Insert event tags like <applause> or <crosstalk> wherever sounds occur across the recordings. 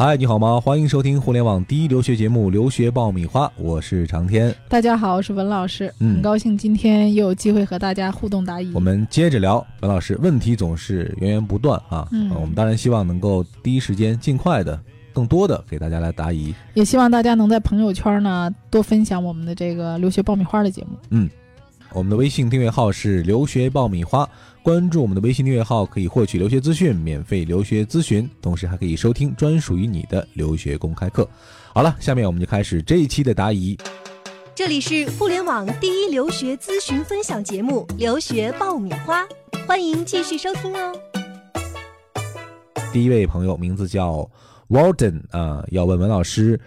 嗨，你好吗？欢迎收听互联网第一留学节目《留学爆米花》，我是长天。大家好，我是文老师，嗯很高兴今天又有机会和大家互动答疑。我们接着聊，文老师，问题总是源源不断啊。嗯呃我们当然希望能够第一时间、尽快的、更多的给大家来答疑。也希望大家能在朋友圈呢多分享我们的这个留学爆米花的节目。我们的微信订阅号是“留学爆米花”，关注我们的微信订阅号可以获取留学资讯、免费留学咨询，同时还可以收听专属于你的留学公开课。好了，下面我们就开始这一期的答疑。这里是互联网第一留学咨询分享节目《留学爆米花》，欢迎继续收听哦。第一位朋友名字叫 Walden 啊、要问文老师，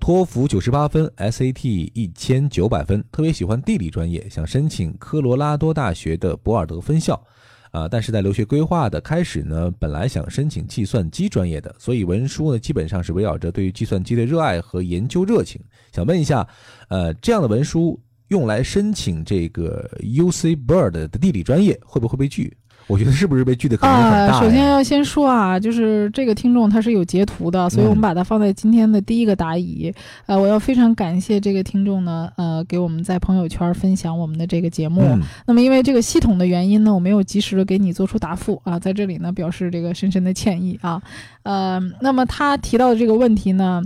托福九十八分，SAT 一千九百分，特别喜欢地理专业，想申请科罗拉多大学的博尔德分校。啊、但是在留学规划的开始呢，本来想申请计算机专业的，所以文书呢基本上是围绕着对于计算机的热爱和研究热情。想问一下，呃，这样的文书用来申请这个 UC Bird 的地理专业会不会被拒？我觉得是不是被拒的可能性很大呀、啊，首先要先说啊，就是这个听众他是有截图的，所以我们把它放在今天的第一个答疑。呃，我要非常感谢这个听众呢，呃，给我们在朋友圈分享我们的这个节目。嗯那么因为这个系统的原因呢，我没有及时的给你做出答复啊，在这里呢表示这个深深的歉意啊。呃，那么他提到的这个问题呢。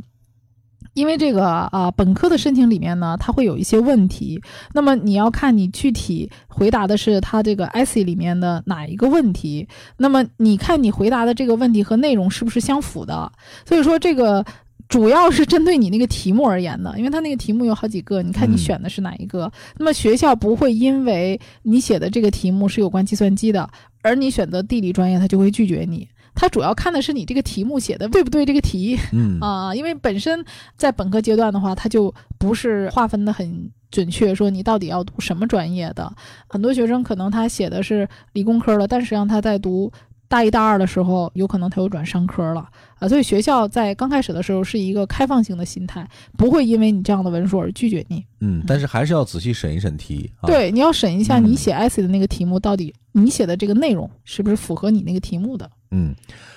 因为这个啊、本科的申请里面呢，它会有一些问题。那么你要看你具体回答的是它这个 essay 里面的哪一个问题。那么你看你回答的这个问题和内容是不是相符的？所以说这个主要是针对你那个题目而言的，因为它那个题目有好几个，你看你嗯选的是哪一个。那么学校不会因为你写的这个题目是有关计算机的，而你选择地理专业，他就会拒绝你。他主要看的是你这个题目写的对不对这个题嗯啊、因为本身在本科阶段的话，他就不是划分的很准确，说你到底要读什么专业的。很多学生可能他写的是理工科的，但实际上他在读大一、大二的时候，有可能他又转商科了啊。所以学校在刚开始的时候是一个开放性的心态，不会因为你这样的文书而拒绝你。嗯，但是还是要仔细审一审题啊。，对，你要审一下嗯你写 essay 的那个题目，到底你写的这个内容是不是符合你那个题目的。嗯，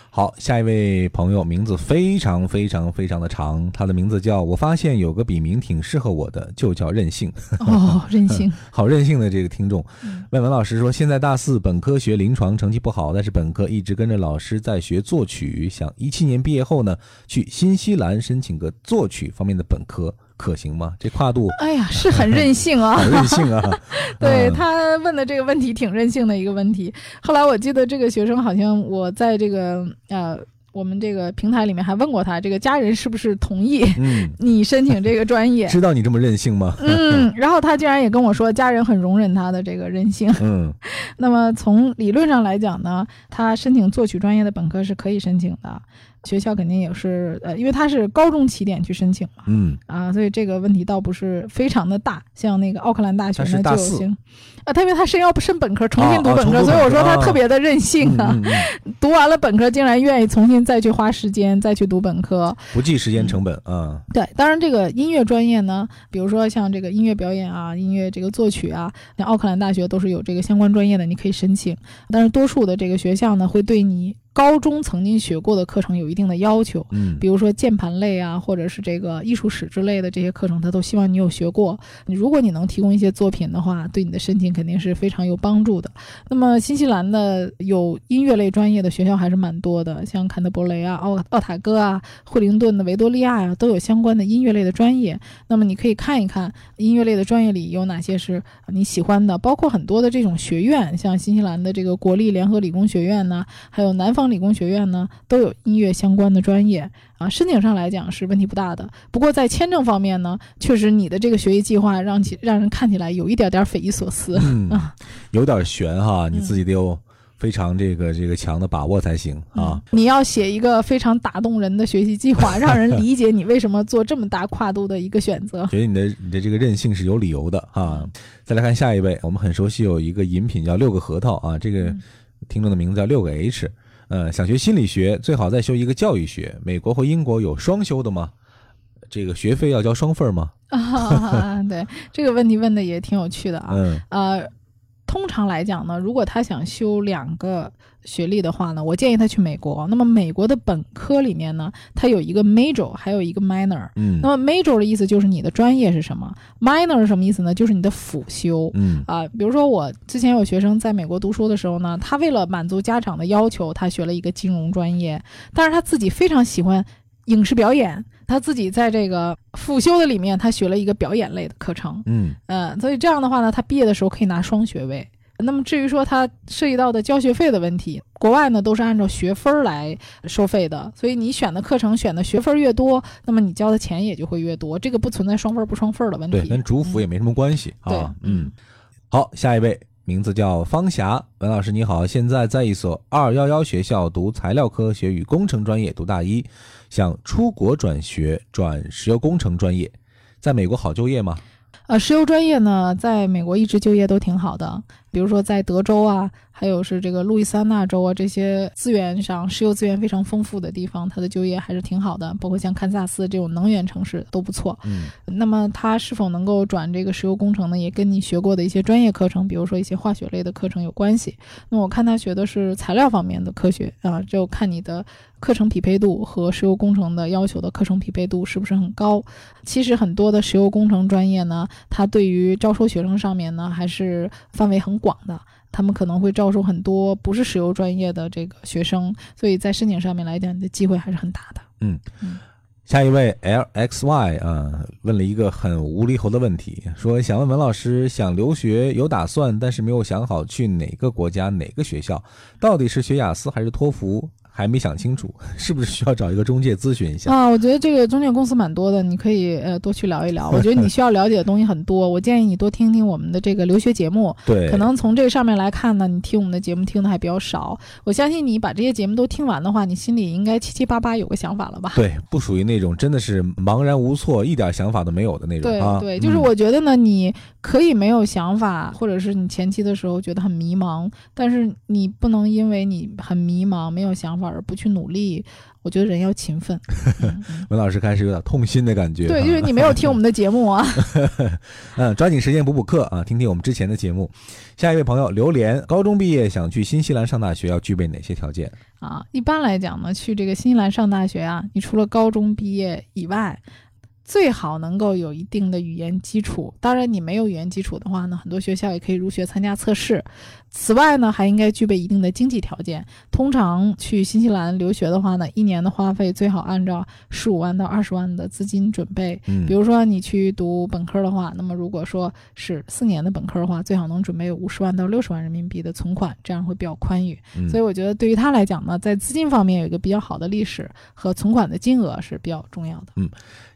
好，下一位朋友名字非常非常非常的长，他的名字叫我发现有个笔名挺适合我的，就叫任性，哦，任性。<laughs> 好任性的这个听众。嗯问文老师说，现在大四，本科学临床成绩不好，但是本科一直跟着老师在学作曲，想一七年毕业后呢，去新西兰申请个作曲方面的本科，可行吗？这跨度哎呀，是很任性啊好！<laughs> 任性啊！<laughs> 对嗯他问的这个问题挺任性的一个问题。后来我记得这个学生好像我在这个呃我们这个平台里面还问过他，这个家人是不是同意嗯，你申请这个专业？<laughs> 知道你这么任性吗？嗯，然后他竟然也跟我说，家人很容忍他的这个任性。嗯那么从理论上来讲呢，他申请作曲专业的本科是可以申请的，学校肯定也是呃，因为他是高中起点去申请嘛，嗯啊，所以这个问题倒不是非常的大。像那个奥克兰大学呢，就有些啊，他因为他申要申本科，重新读哦本科，所以我说他特别的任性啊。<laughs> 读完了本科，竟然愿意重新再去花时间再去读本科。不计时间成本啊。对，当然这个音乐专业呢，比如说像这个音乐表演啊、音乐这个作曲啊，像奥克兰大学都是有这个相关专业的，你可以申请。但是多数的这个学校呢，会对你高中曾经学过的课程有一定的要求。嗯比如说键盘类啊，或者是这个艺术史之类的这些课程，他都希望你有学过。你如果你能提供一些作品的话，对你的申请肯定是非常有帮助的。那么新西兰的有音乐类专业的学校还是蛮多的，像坎特伯雷啊、奥奥塔哥啊、惠灵顿的维多利亚呀、都有相关的音乐类的专业。那么你可以看一看音乐类的专业里有哪些是你喜欢的，包括很多的这种学院，像新西兰的这个国立联合理工学院呢，还有南方理工学院呢，都有音乐相关的专业啊。申请上来讲是问题不大的，不过在签证方面呢，确实你的这个学习计划让其让人看起来有一点点匪夷所思。嗯啊，有点悬哈，你嗯自己得有非常这个这个强的把握才行啊嗯。你要写一个非常打动人的学习计划，让人理解你为什么做这么大跨度的一个选择。<laughs> 觉得你的你的这个任性是有理由的啊。再来看下一位，我们很熟悉有一个饮品叫六个核桃啊，这个嗯听众的名字叫六个 H，呃，想学心理学，最好再修一个教育学。美国和英国有双修的吗？这个学费要交双份儿吗？啊，<laughs> 对这个问题问的也挺有趣的啊。嗯呃，通常来讲呢，如果他想修两个学历的话呢，我建议他去美国。那么美国的本科里面呢，它有一个 major，还有一个 minor。嗯那么 major 的意思就是你的专业是什么，minor 是什么意思呢？就是你的辅修。嗯啊、比如说我之前有学生在美国读书的时候呢，他为了满足家长的要求，他学了一个金融专业，但是他自己非常喜欢影视表演，他自己在这个辅修的里面，他学了一个表演类的课程，嗯嗯，所以这样的话呢，他毕业的时候可以拿双学位。那么至于说它涉及到的交学费的问题，国外呢都是按照学分儿来收费的，所以你选的课程选的学分越多，那么你交的钱也就会越多，这个不存在双分儿不双份儿的问题。对，跟主辅也没什么关系对啊。嗯，好，下一位名字叫方霞，文老师你好，现在在一所二幺幺学校读材料科学与工程专业，读大一，想出国转学转石油工程专业，在美国好就业吗？呃，石油专业呢，在美国一直就业都挺好的，比如说在德州啊，还有是这个路易斯安那州啊，这些资源上石油资源非常丰富的地方，它的就业还是挺好的。包括像堪萨斯这种能源城市都不错。嗯那么他是否能够转这个石油工程呢？也跟你学过的一些专业课程，比如说一些化学类的课程有关系。那我看他学的是材料方面的科学啊，就看你的课程匹配度和石油工程的要求的课程匹配度是不是很高。其实很多的石油工程专业呢，它对于招收学生上面呢，还是范围很广的。他们可能会招收很多不是石油专业的这个学生，所以在申请上面来讲，你的机会还是很大的。嗯。下一位 L X Y 啊，问了一个很无厘头的问题，说想问文老师，想留学有打算，但是没有想好去哪个国家哪个学校，到底是学雅思还是托福，还没想清楚，<laughs> 是不是需要找一个中介咨询一下？啊，我觉得这个中介公司蛮多的，你可以呃多去聊一聊。<laughs> 我觉得你需要了解的东西很多，我建议你多听听我们的这个留学节目。对，可能从这上面来看呢，你听我们的节目听的还比较少。我相信你把这些节目都听完的话，你心里应该七七八八有个想法了吧？对，不属于那种真的是茫然无措、一点想法都没有的那种对啊。对，就是嗯我觉得呢，你可以没有想法，或者是你前期的时候觉得很迷茫，但是你不能因为你很迷茫、没有想法而不去努力。我觉得人要勤奋。<laughs> 文老师开始有点痛心的感觉。对，哈就是你没有听我们的节目啊。<laughs> 嗯，抓紧时间补补课啊，听听我们之前的节目。下一位朋友榴莲，高中毕业想去新西兰上大学，要具备哪些条件？啊，一般来讲呢，去这个新西兰上大学啊，你除了高中毕业以外，最好能够有一定的语言基础。当然，你没有语言基础的话呢，很多学校也可以入学参加测试。此外呢，还应该具备一定的经济条件。通常去新西兰留学的话呢，一年的花费最好按照十五万到二十万的资金准备。嗯，比如说你去读本科的话，那么如果说是四年的本科的话，最好能准备五十万到六十万人民币的存款，这样会比较宽裕。嗯所以我觉得对于他来讲呢，在资金方面有一个比较好的历史和存款的金额是比较重要的。嗯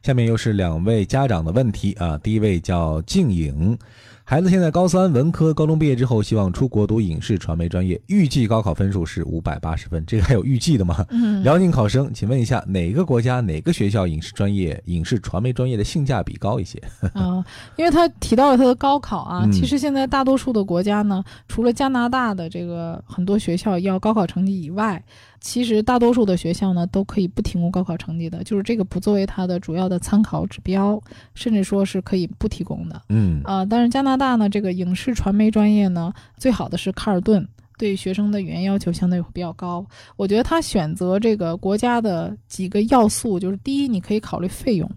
下面又是两位家长的问题啊。第一位叫静颖，孩子现在高三文科，高中毕业之后希望出国读影视传媒专业，预计高考分数是五百八十分，这个还有预计的吗？嗯，辽宁考生，请问一下，哪个国家哪个学校影视专业、影视传媒专业的性价比高一些？啊、<laughs> 因为他提到了他的高考啊，嗯其实现在大多数的国家呢，除了加拿大的这个很多学校要高考成绩以外，其实大多数的学校呢都可以不提供高考成绩的，就是这个不作为它的主要的参考指标，甚至说是可以不提供的。嗯啊、但是加拿大呢，这个影视传媒专业呢，最好的是卡尔顿，对学生的语言要求相对会比较高。我觉得他选择这个国家的几个要素，就是第一，你可以考虑费用；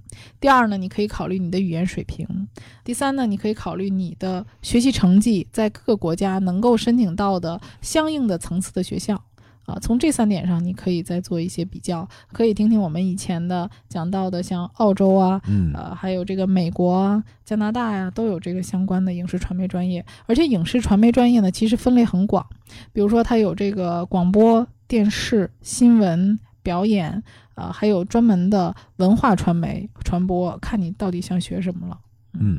第二呢，你可以考虑你的语言水平；第三呢，你可以考虑你的学习成绩在各个国家能够申请到的相应的层次的学校。啊，从这三点上，你可以再做一些比较，可以听听我们以前的讲到的，像澳洲啊，嗯呃，还有这个美国啊、加拿大呀、都有这个相关的影视传媒专业。而且影视传媒专业呢，其实分类很广，比如说它有这个广播电视、新闻、表演，呃，还有专门的文化传媒传播，看你到底想学什么了。嗯，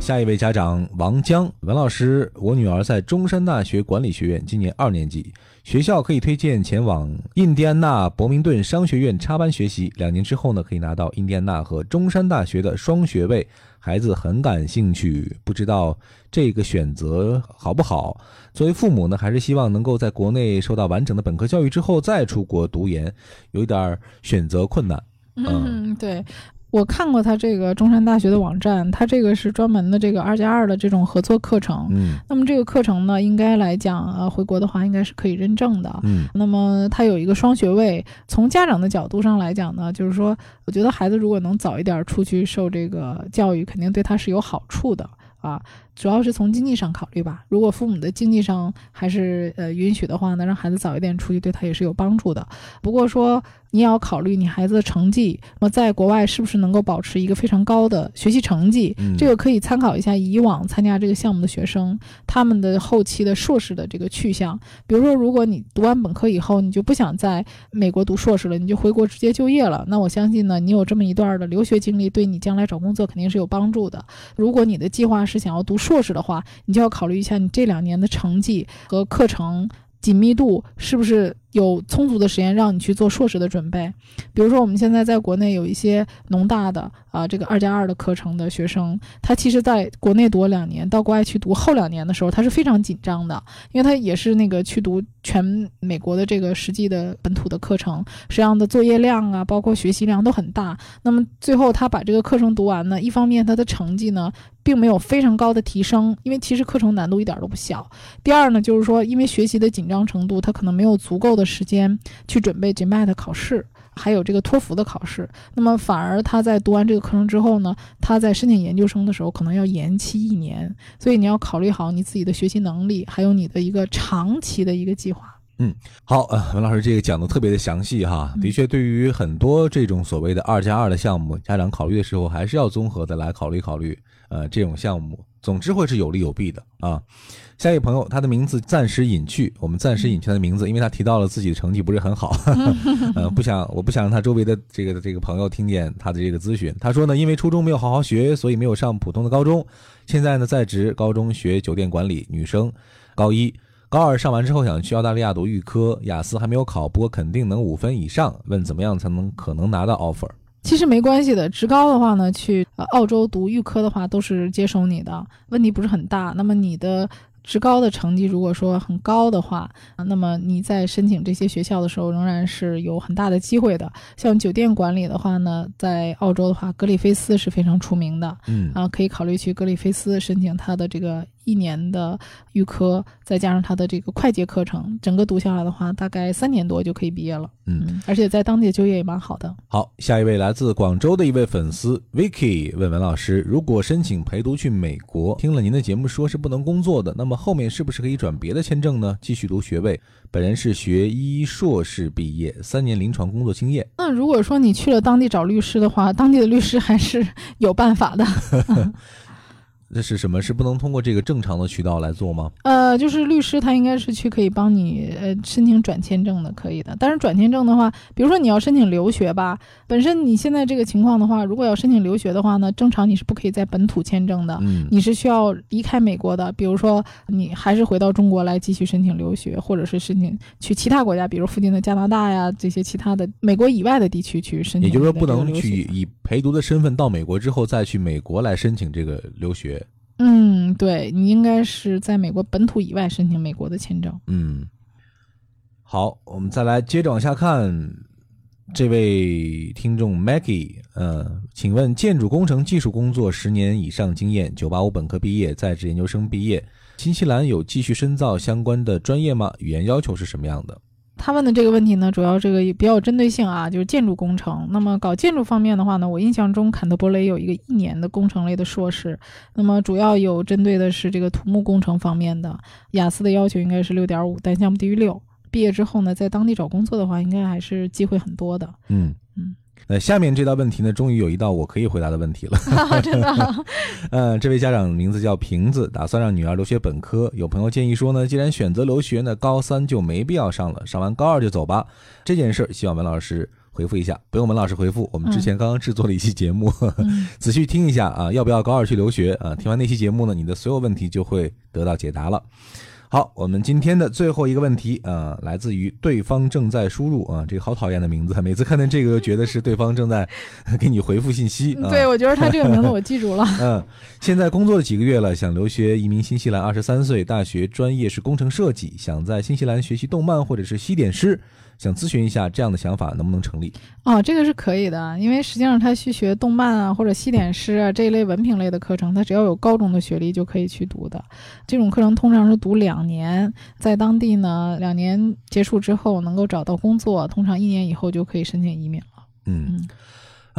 下一位家长王江文老师，我女儿在中山大学管理学院，今年二年级，学校可以推荐前往印第安纳伯明顿商学院插班学习，两年之后呢，可以拿到印第安纳和中山大学的双学位。孩子很感兴趣，不知道这个选择好不好。作为父母呢，还是希望能够在国内受到完整的本科教育之后再出国读研，有一点选择困难。嗯，对。我看过他这个中山大学的网站，他这个是专门的这个二加二的这种合作课程。嗯，那么这个课程呢，应该来讲，呃，回国的话应该是可以认证的。嗯，那么他有一个双学位。从家长的角度上来讲呢，就是说，我觉得孩子如果能早一点出去受这个教育，肯定对他是有好处的啊。主要是从经济上考虑吧。如果父母的经济上还是呃允许的话呢，让孩子早一点出去，对他也是有帮助的。不过说。你也要考虑你孩子的成绩，那么在国外是不是能够保持一个非常高的学习成绩？这个可以参考一下以往参加这个项目的学生，他们的后期的硕士的这个去向。比如说，如果你读完本科以后，你就不想在美国读硕士了，你就回国直接就业了，那我相信呢，你有这么一段的留学经历，对你将来找工作肯定是有帮助的。如果你的计划是想要读硕硕士的话，你就要考虑一下你这两年的成绩和课程紧密度是不是。有充足的时间让你去做硕士的准备，比如说我们现在在国内有一些农大的啊，这个二加二的课程的学生，他其实在国内读了两年，到国外去读后两年的时候，他是非常紧张的，因为他也是那个去读全美国的这个实际的本土的课程，实际上的作业量啊，包括学习量都很大。那么最后他把这个课程读完呢，一方面他的成绩呢并没有非常高的提升，因为其实课程难度一点都不小。第二呢，就是说因为学习的紧张程度，他可能没有足够的。的时间去准备 GMAT 考试，还有这个托福的考试，那么反而他在读完这个课程之后呢，他在申请研究生的时候可能要延期一年，所以你要考虑好你自己的学习能力，还有你的一个长期的一个计划。嗯，好，呃，文老师这个讲的特别的详细哈，的确，对于很多这种所谓的二加二的项目，家长考虑的时候还是要综合的来考虑考虑，呃，这种项目，总之会是有利有弊的啊。下一位朋友，他的名字暂时隐去，我们暂时隐去他的名字，因为他提到了自己的成绩不是很好，<laughs> 呃，不想，我不想让他周围的这个这个朋友听见他的这个咨询。他说呢，因为初中没有好好学，所以没有上普通的高中，现在呢在职高中学酒店管理，女生，高一，高二上完之后想去澳大利亚读预科，雅思还没有考，不过肯定能五分以上，问怎么样才能可能拿到 offer？其实没关系的，职高的话呢，去澳洲读预科的话都是接收你的，问题不是很大。那么你的。职高的成绩如果说很高的话，那么你在申请这些学校的时候，仍然是有很大的机会的。像酒店管理的话呢，在澳洲的话，格里菲斯是非常出名的，嗯啊，可以考虑去格里菲斯申请他的这个。一年的预科，再加上他的这个快捷课程，整个读下来的话，大概三年多就可以毕业了。嗯，而且在当地就业也蛮好的。好，下一位来自广州的一位粉丝 Vicky 问文老师：如果申请陪读去美国，听了您的节目说是不能工作的，那么后面是不是可以转别的签证呢？继续读学位？本人是学医硕士毕业，三年临床工作经验。那如果说你去了当地找律师的话，当地的律师还是有办法的。<laughs> 这是什么？是不能通过这个正常的渠道来做吗？呃，就是律师他应该是去可以帮你呃申请转签证的，可以的。但是转签证的话，比如说你要申请留学吧，本身你现在这个情况的话，如果要申请留学的话呢，正常你是不可以在本土签证的，嗯，你是需要离开美国的。比如说你还是回到中国来继续申请留学，或者是申请去其他国家，比如附近的加拿大呀这些其他的美国以外的地区去申请。也就是说，不能去以陪读的身份到美国之后再去美国来申请这个留学。嗯，对你应该是在美国本土以外申请美国的签证。嗯，好，我们再来接着往下看，这位听众 Maggie，呃，请问建筑工程技术工作十年以上经验，九八五本科毕业，在职研究生毕业，新西兰有继续深造相关的专业吗？语言要求是什么样的？他问的这个问题呢，主要这个也比较有针对性啊，就是建筑工程。那么搞建筑方面的话呢，我印象中坎德伯雷有一个一年的工程类的硕士，那么主要有针对的是这个土木工程方面的。雅思的要求应该是六点五，单项不低于六。毕业之后呢，在当地找工作的话，应该还是机会很多的。嗯嗯。那下面这道问题呢，终于有一道我可以回答的问题了。<laughs> <laughs> 真的，呃，这位家长名字叫瓶子，打算让女儿留学本科。有朋友建议说呢，既然选择留学呢，高三就没必要上了，上完高二就走吧。这件事儿，希望文老师回复一下。不用文老师回复，我们之前刚刚制作了一期节目，<laughs> 嗯仔细听一下啊，要不要高二去留学啊？听完那期节目呢，你的所有问题就会得到解答了。好，我们今天的最后一个问题啊、来自于对方正在输入啊，这个好讨厌的名字，每次看见这个就觉得是对方正在给你回复信息 <laughs> 啊。对，我觉得他这个名字我记住了。<laughs> 嗯，现在工作了几个月了，想留学移民新西兰，二十三岁，大学专业是工程设计，想在新西兰学习动漫或者是西点师，想咨询一下这样的想法能不能成立？哦，这个是可以的，因为实际上他去学动漫啊或者西点师啊这一类文凭类的课程，他只要有高中的学历就可以去读的。这种课程通常是读两年，在当地呢，两年结束之后能够找到工作，通常一年以后就可以申请移民了。嗯嗯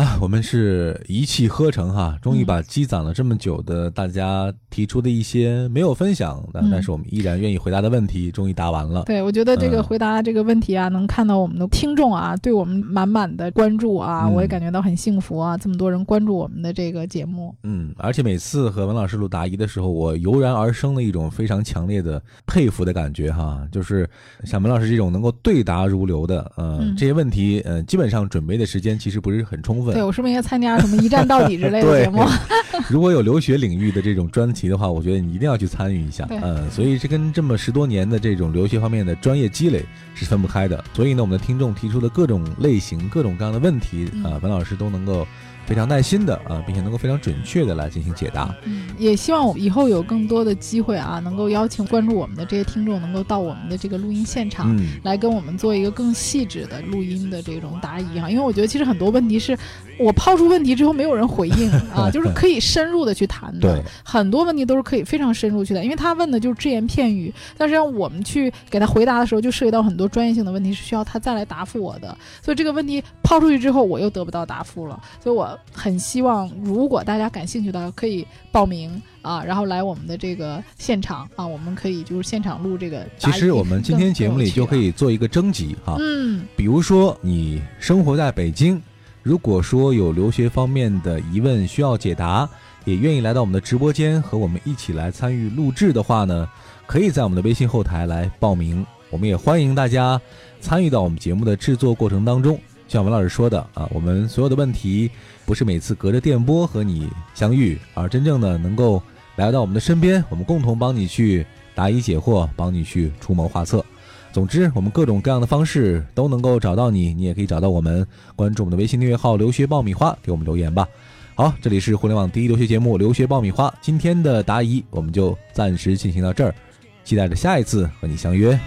啊，我们是一气呵成哈，终于嗯把积攒了这么久的大家提出的一些没有分享，但、嗯。但是我们依然愿意回答的问题，终于答完了。对，我觉得这个嗯。回答这个问题啊，能看到我们的听众啊，对我们满满的关注啊，嗯。我也感觉到很幸福啊，这么多人关注我们的这个节目。嗯，而且每次和文老师录答疑的时候，我油然而生的一种非常强烈的佩服的感觉哈，就是像文老师这种能够对答如流的，呃，嗯。这些问题，呃，基本上准备的时间其实不是很充分对。我是不是应该参加什么一站到底之类的 <laughs> 节目？<laughs> 如果有留学领域的这种专题的话，我觉得你一定要去参与一下。嗯，所以这跟这么十多年的这种留学方面的专业积累是分不开的。所以呢，我们的听众提出的各种类型、各种各样的问题嗯啊，文老师都能够非常耐心的啊，并且能够非常准确的来进行解答。嗯，也希望我以后有更多的机会啊，能够邀请关注我们的这些听众，能够到我们的这个录音现场。嗯，来跟我们做一个更细致的录音的这种答疑哈，因为我觉得其实很多问题是我抛出问题之后没有人回应啊，<laughs> 就是可以深入的去谈的。对，很多问题都是可以非常深入去的，因为他问的就是只言片语，但是让我们去给他回答的时候，就涉及到很多专业性的问题，是需要他再来答复我的。所以这个问题抛出去之后，我又得不到答复了。所以我很希望，如果大家感兴趣的，可以报名啊，然后来我们的这个现场啊，我们可以就是现场录这个。其实我们今天节目里就可以，以做一个征集哈，嗯比如说你生活在北京，如果说有留学方面的疑问需要解答，也愿意来到我们的直播间和我们一起来参与录制的话呢，可以在我们的微信后台来报名。我们也欢迎大家参与到我们节目的制作过程当中。像文老师说的啊，我们所有的问题不是每次隔着电波和你相遇，而真正的能够来到我们的身边，我们共同帮你去答疑解惑，帮你去出谋划策。总之，我们各种各样的方式都能够找到你，你也可以找到我们。关注我们的微信订阅号“留学爆米花”，给我们留言吧。好，这里是互联网第一留学节目《留学爆米花》，今天的答疑我们就暂时进行到这儿，期待着下一次和你相约，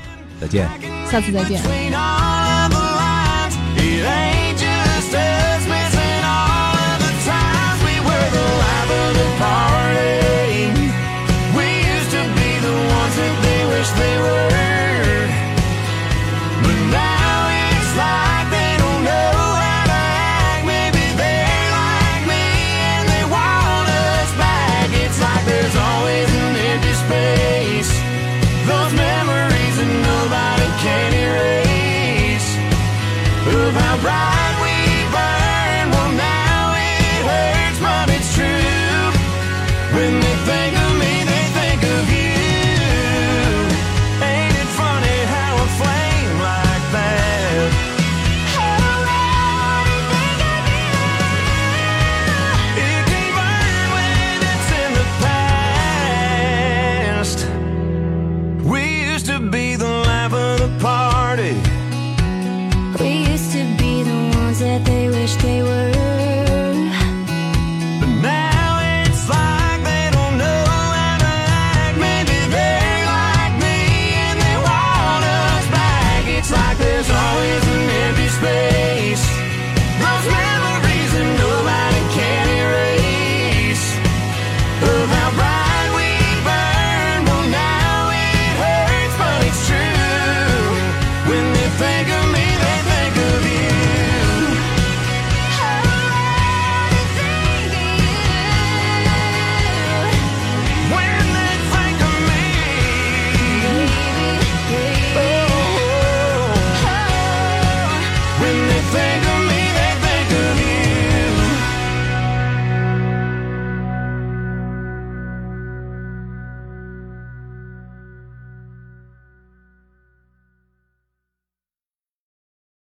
再见。下次再见。